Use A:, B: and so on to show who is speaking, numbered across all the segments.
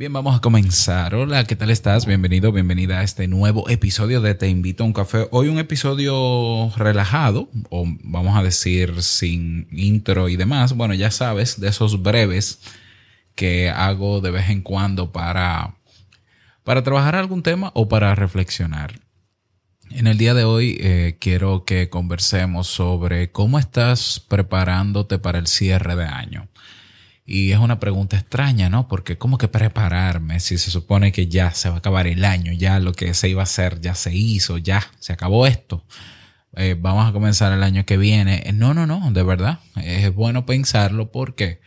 A: Bien, vamos a comenzar. Hola, ¿qué tal estás? Bienvenido, bienvenida a este nuevo episodio de Te invito a un café. Hoy un episodio relajado, o vamos a decir sin intro y demás. Bueno, ya sabes, de esos breves que hago de vez en cuando para, para trabajar algún tema o para reflexionar. En el día de hoy eh, quiero que conversemos sobre cómo estás preparándote para el cierre de año. Y es una pregunta extraña, ¿no? Porque ¿cómo que prepararme si se supone que ya se va a acabar el año, ya lo que se iba a hacer ya se hizo, ya se acabó esto? Eh, vamos a comenzar el año que viene. Eh, no, no, no, de verdad. Es bueno pensarlo. ¿Por qué?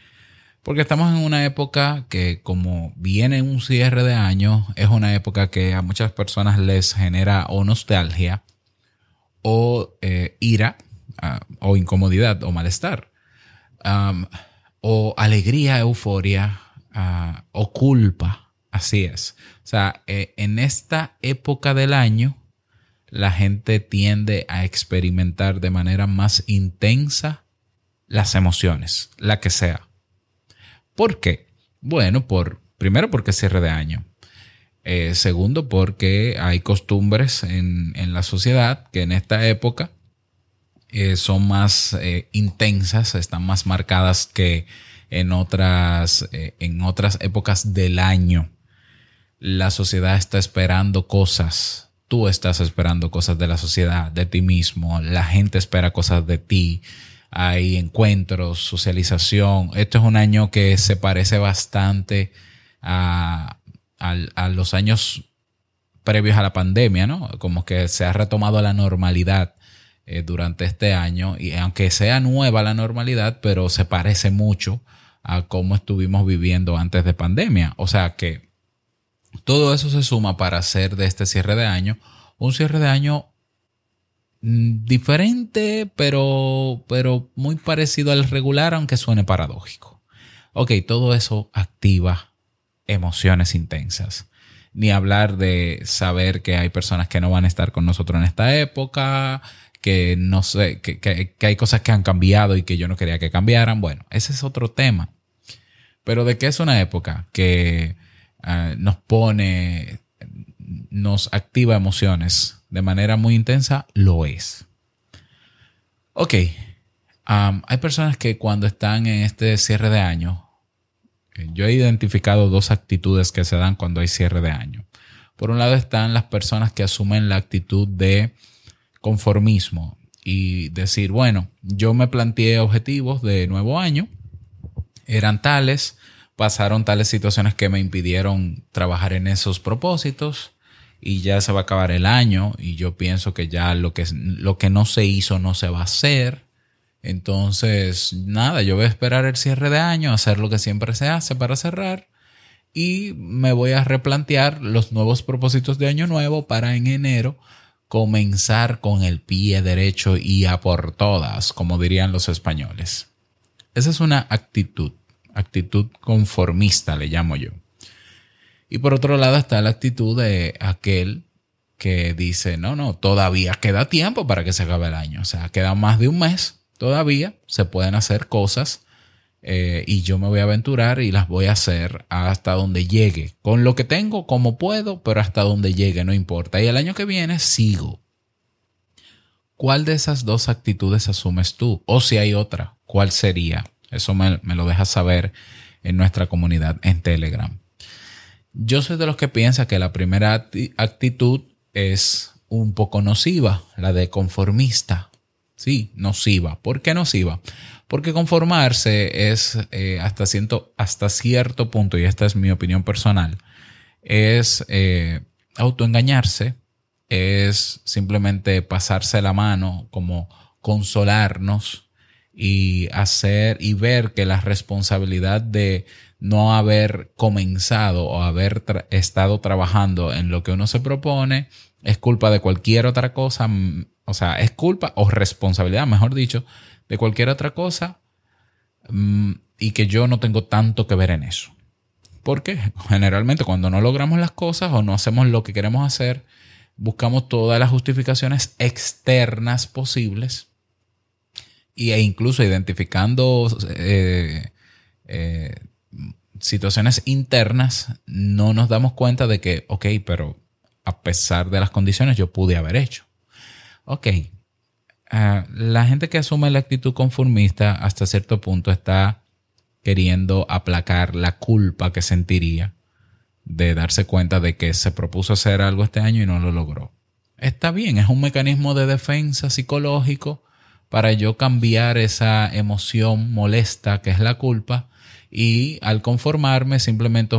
A: Porque estamos en una época que como viene un cierre de año, es una época que a muchas personas les genera o nostalgia o eh, ira ah, o incomodidad o malestar o alegría, euforia ah, o culpa. Así es. O sea, eh, en esta época del año, la gente tiende a experimentar de manera más intensa las emociones, la que sea. ¿Por qué? Bueno, por, primero porque es cierre de año. Eh, segundo, porque hay costumbres en, en, la sociedad que en esta época eh, son más eh, intensas, están más marcadas que en otras, eh, en otras épocas del año. La sociedad está esperando cosas. Tú estás esperando cosas de la sociedad, de ti mismo. La gente espera cosas de ti. Hay encuentros, socialización. Esto es un año que se parece bastante a, a los años previos a la pandemia, ¿no? Como que se ha retomado la normalidad eh, durante este año y aunque sea nueva la normalidad, pero se parece mucho a cómo estuvimos viviendo antes de pandemia. O sea que todo eso se suma para hacer de este cierre de año un cierre de año mm, diferente, pero, pero muy parecido al regular, aunque suene paradójico. Ok, todo eso activa emociones intensas. Ni hablar de saber que hay personas que no van a estar con nosotros en esta época, que no sé, que, hay cosas que han cambiado y que yo no quería que cambiaran. Bueno, ese es otro tema. Pero de qué es una época que ah, nos pone, nos activa emociones de manera muy intensa, lo es. Ok, hay personas que cuando están en este cierre de año, eh, yo he identificado dos actitudes que se dan cuando hay cierre de año. Por un lado están las personas que asumen la actitud de conformismo y decir, bueno, yo me planteé objetivos de nuevo año, eran tales, pasaron tales situaciones que me impidieron trabajar en esos propósitos y ya se va a acabar el año y yo pienso que ya lo que, lo que no se hizo no se va a hacer. Entonces, nada, yo voy a esperar el cierre de año, hacer lo que siempre se hace para cerrar y me voy a replantear los nuevos propósitos de año nuevo para en enero comenzar con el pie derecho y a por todas, como dirían los españoles. Esa es una actitud, actitud conformista le llamo yo. Y por otro lado está la actitud de aquel que dice, no, no, todavía queda tiempo para que se acabe el año. O sea, queda más de un mes, todavía se pueden hacer cosas eh, y yo me voy a aventurar y las voy a hacer hasta donde llegue. Con lo que tengo, como puedo, pero hasta donde llegue, no importa. Y el año que viene sigo. ¿Cuál de esas dos actitudes asumes tú? O si hay otra, ¿cuál sería? Eso me, me lo dejas saber en nuestra comunidad en Telegram. Yo soy de los que piensa que la primera actitud es un poco nociva, la de conformista. Sí, nociva. ¿Por qué nociva? Porque conformarse es eh, hasta, hasta cierto punto, y esta es mi opinión personal, es eh, autoengañarse, es simplemente pasarse la mano, como consolarnos y hacer y ver que la responsabilidad de no haber comenzado o haber estado trabajando en lo que uno se propone es culpa de cualquier otra cosa, o sea, es culpa o responsabilidad, mejor dicho, de cualquier otra cosa mm, y que yo no tengo tanto que ver en eso. Porque generalmente cuando no logramos las cosas o no hacemos lo que queremos hacer, buscamos todas las justificaciones externas posibles e incluso identificando eh, eh, situaciones internas no nos damos cuenta de que, ok, pero a pesar de las condiciones yo pude haber hecho. Ok, ah, la gente que asume la actitud conformista hasta cierto punto está queriendo aplacar la culpa que sentiría de darse cuenta de que se propuso hacer algo este año y no lo logró. Está bien, es un mecanismo de defensa psicológico para yo cambiar esa emoción molesta que es la culpa y al conformarme simplemente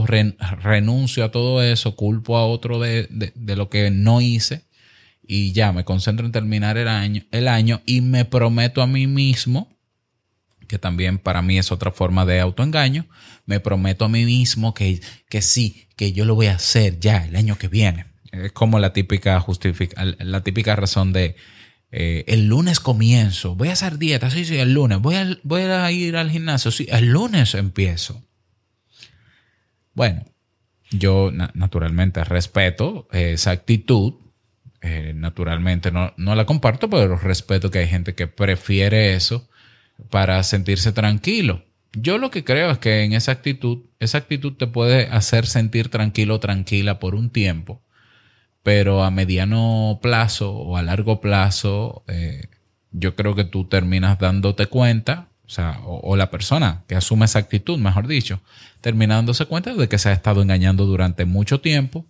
A: renuncio a todo eso, culpo a otro de, de, lo que no hice y ya me concentro en terminar el año, el año y me prometo a mí mismo que también para mí es otra forma de autoengaño, me prometo a mí mismo que, que sí, que yo lo voy a hacer ya el año que viene. Es como la típica, justifica, la típica razón de eh, el lunes comienzo, voy a hacer dieta, sí, sí, el lunes, voy a, voy a ir al gimnasio, sí, el lunes empiezo. Bueno, yo naturalmente respeto esa actitud, eh, naturalmente no, no la comparto, pero respeto que hay gente que prefiere eso para sentirse tranquilo. Yo lo que creo es que en esa actitud, esa actitud te puede hacer sentir tranquilo o tranquila por un tiempo, pero a mediano plazo o a largo plazo, eh, yo creo que tú terminas dándote cuenta, o o, la persona que asume esa actitud, mejor dicho, termina dándose cuenta de que se ha estado engañando durante mucho tiempo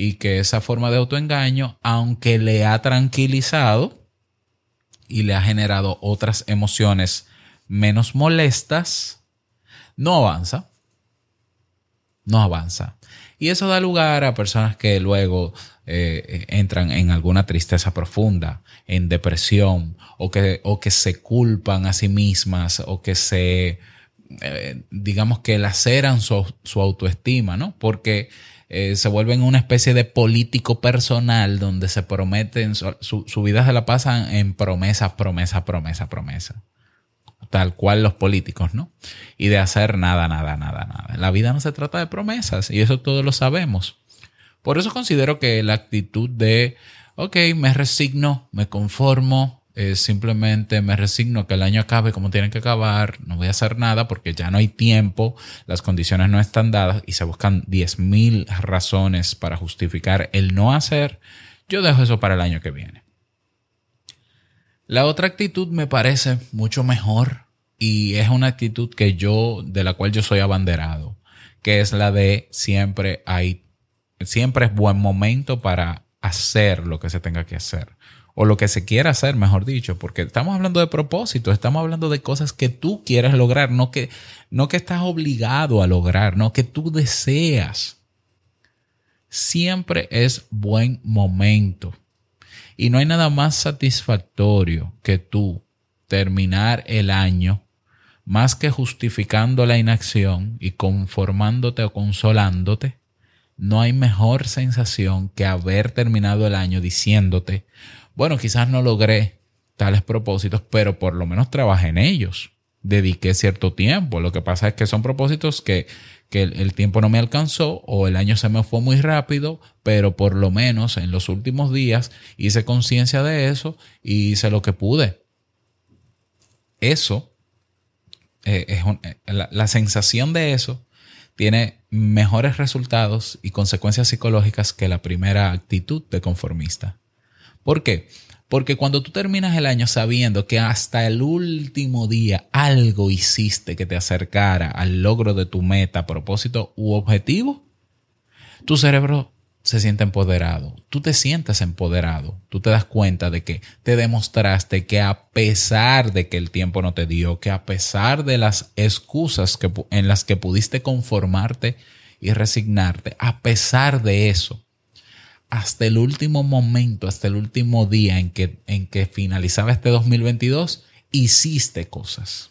A: y que esa forma de autoengaño, aunque le ha tranquilizado, y le ha generado otras emociones menos molestas, no avanza. No avanza. Y eso da lugar a personas que luego eh, entran en alguna tristeza profunda, en depresión, o que, o que se culpan a sí mismas, o que se, eh, digamos que laceran su, su autoestima, ¿no? Porque eh, se vuelven una especie de político personal donde se prometen, su, su vida se la pasan en promesa, promesa, promesa, promesa. Tal cual los políticos, ¿no? Y de hacer nada, nada, nada, nada. La vida no se trata de promesas y eso todos lo sabemos. Por eso considero que la actitud de, ok, me resigno, me conformo, simplemente me resigno que el año acabe como tiene que acabar, no voy a hacer nada porque ya no hay tiempo, las condiciones no están dadas y se buscan 10.000 razones para justificar el no hacer, yo dejo eso para el año que viene. La otra actitud me parece mucho mejor y es una actitud que yo, de la cual yo soy abanderado, que es la de siempre hay, siempre es buen momento para hacer lo que se tenga que hacer o lo que se quiera hacer, mejor dicho, porque estamos hablando de propósitos, estamos hablando de cosas que tú quieres lograr, no que, no que estás obligado a lograr, no que tú deseas. Siempre es buen momento. Y no hay nada más satisfactorio que tú terminar el año más que justificando la inacción y conformándote o consolándote, no hay mejor sensación que haber terminado el año diciéndote, bueno, quizás no logré tales propósitos, pero por lo menos trabajé en ellos. Dediqué cierto tiempo. Lo que pasa es que son propósitos que, el, tiempo no me alcanzó o el año se me fue muy rápido, pero por lo menos en los últimos días hice conciencia de eso y hice lo que pude. Eso, eh, es eh, la sensación de eso tiene mejores resultados y consecuencias psicológicas que la primera actitud de conformista. ¿Por qué? Porque cuando tú terminas el año sabiendo que hasta el último día algo hiciste que te acercara al logro de tu meta, propósito u objetivo, tu cerebro se siente empoderado. Tú te sientes empoderado. Tú te das cuenta de que te demostraste que a pesar de que el tiempo no te dio, que a pesar de las excusas que, en las que pudiste conformarte y resignarte, a pesar de eso, hasta el último momento, hasta el último día en que, en que finalizaba este 2022, hiciste cosas.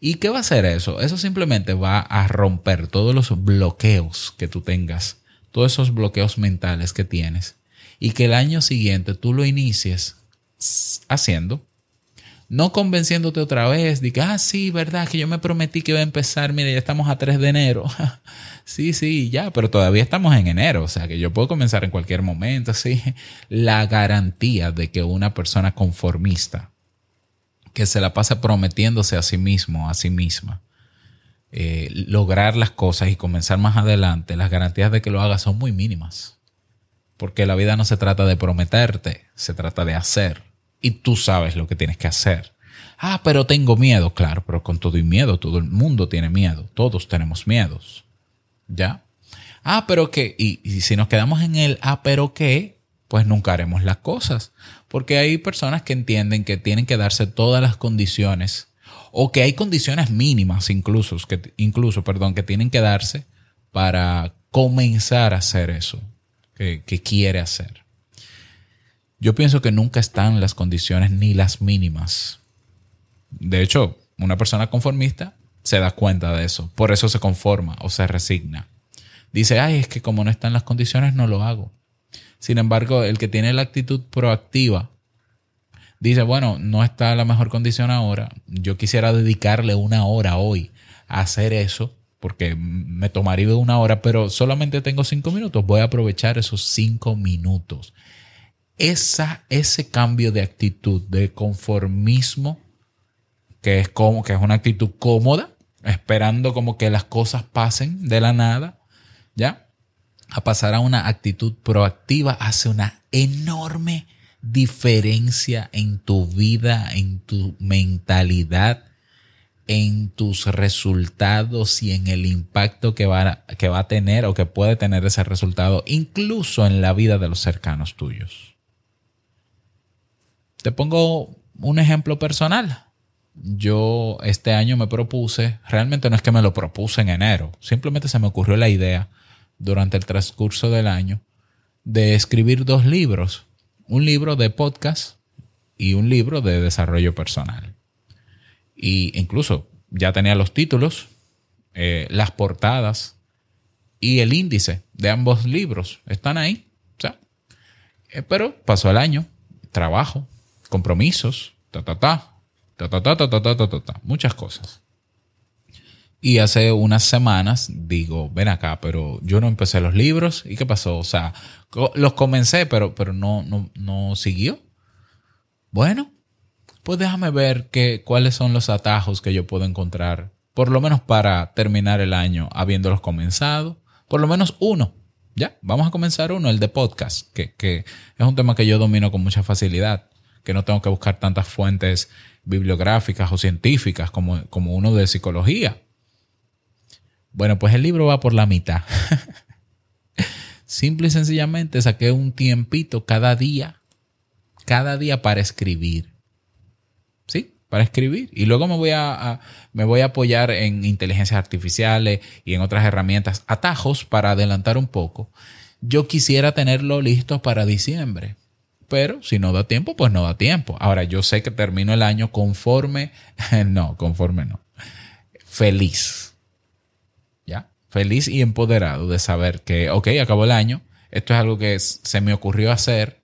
A: ¿Y qué va a hacer eso? Eso simplemente va a romper todos los bloqueos que tú tengas, todos esos bloqueos mentales que tienes, y que el año siguiente tú lo inicies haciendo no convenciéndote otra vez de que, ah, sí, verdad, que yo me prometí que iba a empezar, mire, ya estamos a 3 de enero. sí, sí, ya, pero todavía estamos en enero, o sea que yo puedo comenzar en cualquier momento, sí. La garantía de que una persona conformista, que se la pasa prometiéndose a sí mismo, a sí misma, eh, lograr las cosas y comenzar más adelante, las garantías de que lo hagas son muy mínimas. Porque la vida no se trata de prometerte, se trata de hacer. Y tú sabes lo que tienes que hacer. Ah, pero tengo miedo, claro, pero con todo y miedo, todo el mundo tiene miedo, todos tenemos miedos. ¿Ya? Ah, pero qué, y, si nos quedamos en el ah, pero qué, pues nunca haremos las cosas. Porque hay personas que entienden que tienen que darse todas las condiciones o que hay condiciones mínimas incluso, que, incluso perdón, que tienen que darse para comenzar a hacer eso que, que quiere hacer. Yo pienso que nunca están las condiciones ni las mínimas. De hecho, una persona conformista se da cuenta de eso, por eso se conforma o se resigna. Dice, ay, es que como no están las condiciones, no lo hago. Sin embargo, el que tiene la actitud proactiva dice, bueno, no está la mejor condición ahora, yo quisiera dedicarle una hora hoy a hacer eso, porque me tomaría una hora, pero solamente tengo cinco minutos, voy a aprovechar esos cinco minutos. Esa, ese cambio de actitud, de conformismo, que es como que es una actitud cómoda, esperando como que las cosas pasen de la nada, ¿ya? A pasar a una actitud proactiva hace una enorme diferencia en tu vida, en tu mentalidad, en tus resultados y en el impacto que va, que va a tener o que puede tener ese resultado, incluso en la vida de los cercanos tuyos. Te pongo un ejemplo personal. Yo este año me propuse, realmente no es que me lo propuse en enero, simplemente se me ocurrió la idea durante el transcurso del año de escribir dos libros un libro de podcast y un libro de desarrollo personal. Y incluso ya tenía los títulos, eh, las portadas y el índice de ambos libros. Están ahí. Eh, pero pasó el año, trabajo, compromisos, ta, ta, ta, ta, ta, ta, ta, ta, ta, ta, muchas cosas. Y hace unas semanas digo, ven acá, pero yo no empecé los libros. ¿Y qué pasó? O sea, los comencé, pero, pero no, no, no siguió. Bueno, pues déjame ver que, cuáles son los atajos que yo puedo encontrar, por lo menos para terminar el año habiéndolos comenzado. Por lo menos uno. Ya, vamos a comenzar uno, el de podcast, que, que es un tema que yo domino con mucha facilidad, que no tengo que buscar tantas fuentes bibliográficas o científicas como, como uno de psicología bueno, pues el libro va por la mitad. Simple y sencillamente saqué un tiempito cada día, cada día para escribir. ¿Sí? Para escribir. Y luego me voy a, me voy a apoyar en inteligencias artificiales y en otras herramientas, atajos para adelantar un poco. Yo quisiera tenerlo listo para diciembre. Pero si no da tiempo, pues no da tiempo. Ahora, yo sé que termino el año conforme, no, conforme no. Feliz feliz y empoderado de saber que, ok, acabó el año, esto es algo que se me ocurrió hacer,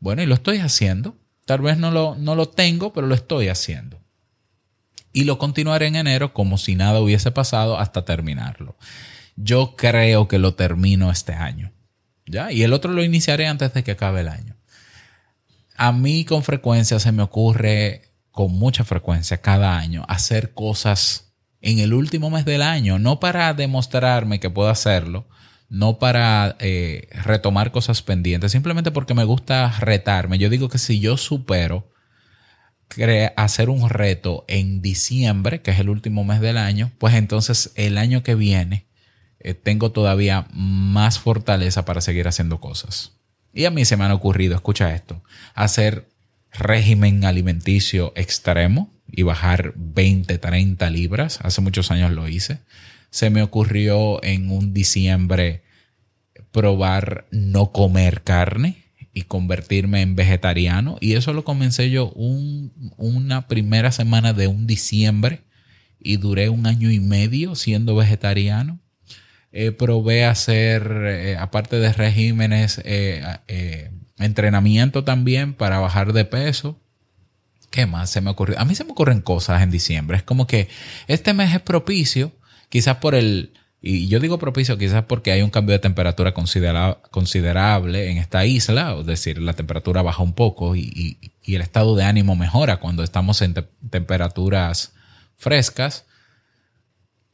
A: bueno, y lo estoy haciendo. Tal vez no lo, no lo tengo, pero lo estoy haciendo. Y lo continuaré en enero como si nada hubiese pasado hasta terminarlo. Yo creo que lo termino este año. ¿Ya? Y el otro lo iniciaré antes de que acabe el año. A mí con frecuencia se me ocurre, con mucha frecuencia cada año, hacer cosas en el último mes del año, no para demostrarme que puedo hacerlo, no para eh, retomar cosas pendientes, simplemente porque me gusta retarme. Yo digo que si yo supero hacer un reto en diciembre, que es el último mes del año, pues entonces el año que viene eh, tengo todavía más fortaleza para seguir haciendo cosas. Y a mí se me han ocurrido, escucha esto, hacer régimen alimenticio extremo, y bajar 20, 30 libras. Hace muchos años lo hice. Se me ocurrió en un diciembre probar no comer carne y convertirme en vegetariano. Y eso lo comencé yo una primera semana de un diciembre y duré un año y medio siendo vegetariano. Eh, probé hacer, eh, aparte de regímenes, eh, entrenamiento también para bajar de peso. ¿Qué más se me ocurrió? A mí se me ocurren cosas en diciembre. Es como que este mes es propicio, quizás por el... Y yo digo propicio quizás porque hay un cambio de temperatura considerable en esta isla, es decir, la temperatura baja un poco y, el estado de ánimo mejora cuando estamos en temperaturas frescas.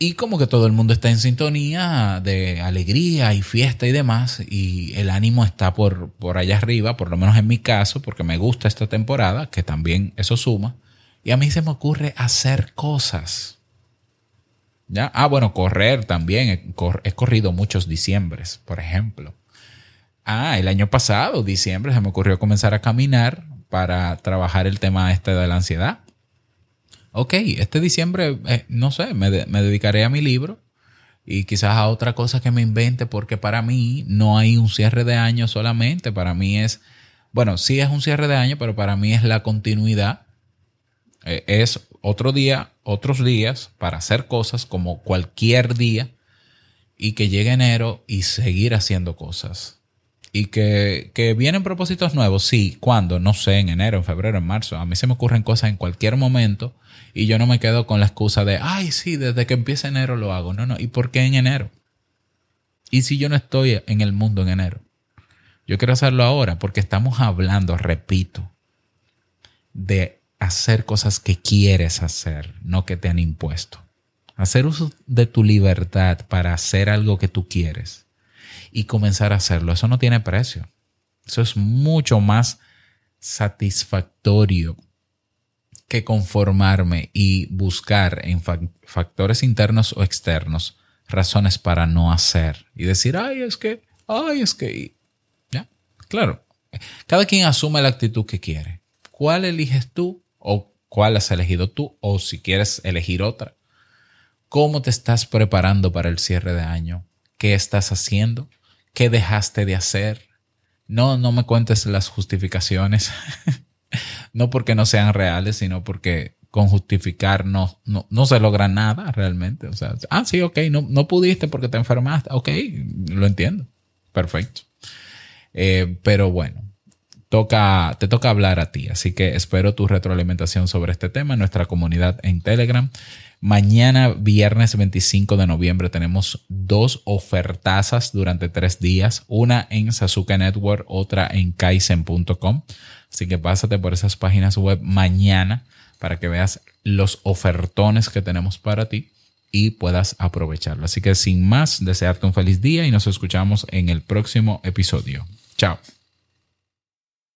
A: Y como que todo el mundo está en sintonía de alegría y fiesta y demás, y el ánimo está por, por allá arriba, por lo menos en mi caso, porque me gusta esta temporada, que también eso suma, y a mí se me ocurre hacer cosas. ¿Ya? Ah, bueno, correr también. He, corrido muchos diciembres, por ejemplo. Ah, el año pasado, diciembre, se me ocurrió comenzar a caminar para trabajar el tema este de la ansiedad ok, este diciembre, eh, no sé, me, dedicaré a mi libro y quizás a otra cosa que me invente, porque para mí no hay un cierre de año solamente, para mí es, bueno, sí es un cierre de año, pero para mí es la continuidad, eh, es otro día, otros días para hacer cosas como cualquier día y que llegue enero y seguir haciendo cosas. Y que, que, vienen propósitos nuevos, sí. ¿Cuándo? No sé, en enero, en febrero, en marzo. A mí se me ocurren cosas en cualquier momento y yo no me quedo con la excusa de, ay, sí, desde que empieza enero lo hago. No, no. ¿Y por qué en enero? ¿Y si yo no estoy en el mundo en enero? Yo quiero hacerlo ahora porque estamos hablando, repito, de hacer cosas que quieres hacer, no que te han impuesto. Hacer uso de tu libertad para hacer algo que tú quieres y comenzar a hacerlo. Eso no tiene precio. Eso es mucho más satisfactorio que conformarme y buscar en factores internos o externos razones para no hacer y decir, ay, es que, ay, es que, ya, claro, cada quien asume la actitud que quiere. ¿Cuál eliges tú o cuál has elegido tú o si quieres elegir otra? ¿Cómo te estás preparando para el cierre de año? ¿Qué estás haciendo? ¿Qué dejaste de hacer? No, no me cuentes las justificaciones. no porque no sean reales, sino porque con justificar no, no, se logra nada realmente. O sea, ah, sí, ok, no, no pudiste porque te enfermaste. Ok, lo entiendo. Perfecto. Eh, pero bueno, toca, te toca hablar a ti. Así que espero tu retroalimentación sobre este tema en nuestra comunidad en Telegram. Mañana, viernes 25 de noviembre, tenemos dos ofertazas durante tres días. Una en Sasuke Network, otra en Kaizen.com. Así que pásate por esas páginas web mañana para que veas los ofertones que tenemos para ti y puedas aprovecharlo. Así que sin más, desearte un feliz día y nos escuchamos en el próximo episodio. Chao.